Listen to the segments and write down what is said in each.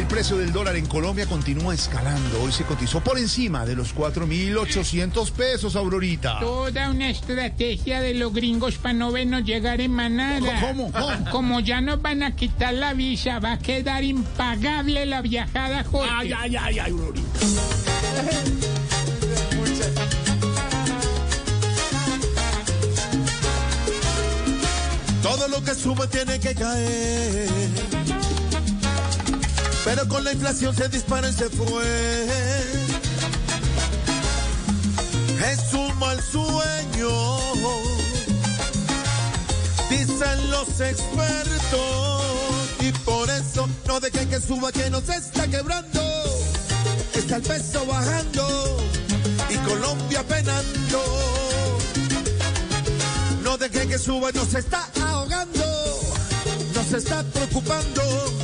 El precio del dólar en Colombia continúa escalando. Hoy se cotizó por encima de los 4.800 pesos, Aurorita. Toda una estrategia de los gringos para no vernos llegar en manada. ¿Cómo? ¿Cómo? Como ya nos van a quitar la visa, va a quedar impagable la viajada, Jorge. Ay, ay, ay, ay, Aurorita. Todo lo que sube tiene que caer. Pero con la inflación se dispara y se fue. Es un mal sueño. Dicen los expertos. Y por eso no dejen que suba que nos está quebrando. Está el peso bajando. Y Colombia penando. No deje que suba, nos está ahogando, nos está preocupando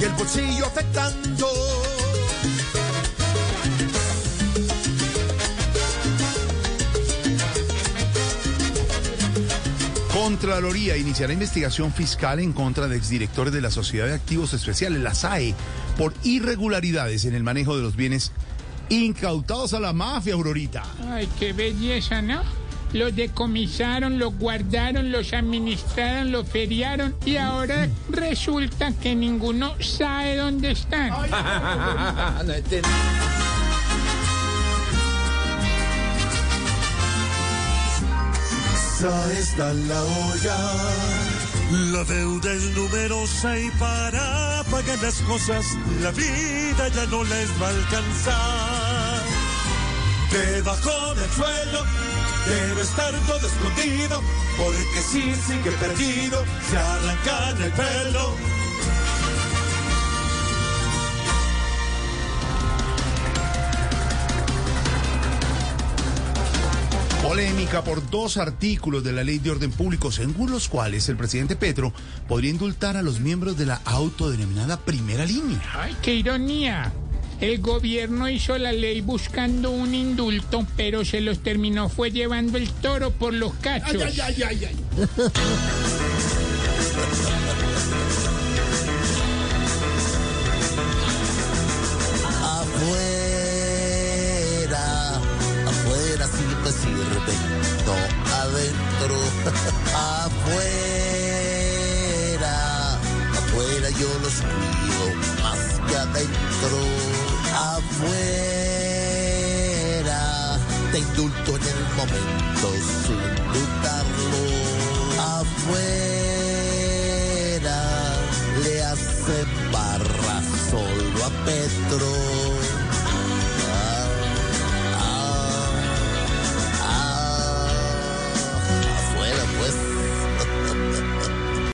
y el bolsillo afectando. Contraloría iniciará investigación fiscal en contra de exdirectores de la Sociedad de Activos Especiales, la SAE, por irregularidades en el manejo de los bienes incautados a la mafia, Aurorita. Ay, qué belleza, ¿no? Los decomisaron, los guardaron, los administraron, los feriaron y ahora resulta que ninguno sabe dónde están. Esa está la olla. La deuda es numerosa y para pagar las cosas la vida ya no les va a alcanzar. Debajo del suelo debe estar todo escondido, porque si sigue perdido se arrancan el pelo. Polémica por dos artículos de la Ley de Orden Público, según los cuales el presidente Petro podría indultar a los miembros de la autodenominada primera línea. Ay, qué ironía. El gobierno hizo la ley buscando un indulto, pero se los terminó fue llevando el toro por los cachos. ay, ay, ay. Afuera, afuera sí me sirve, no adentro. afuera, afuera yo los cuido más que adentro. Afuera, te indulto en el momento sin dudarlo. Afuera, le hacen barra solo a Petro.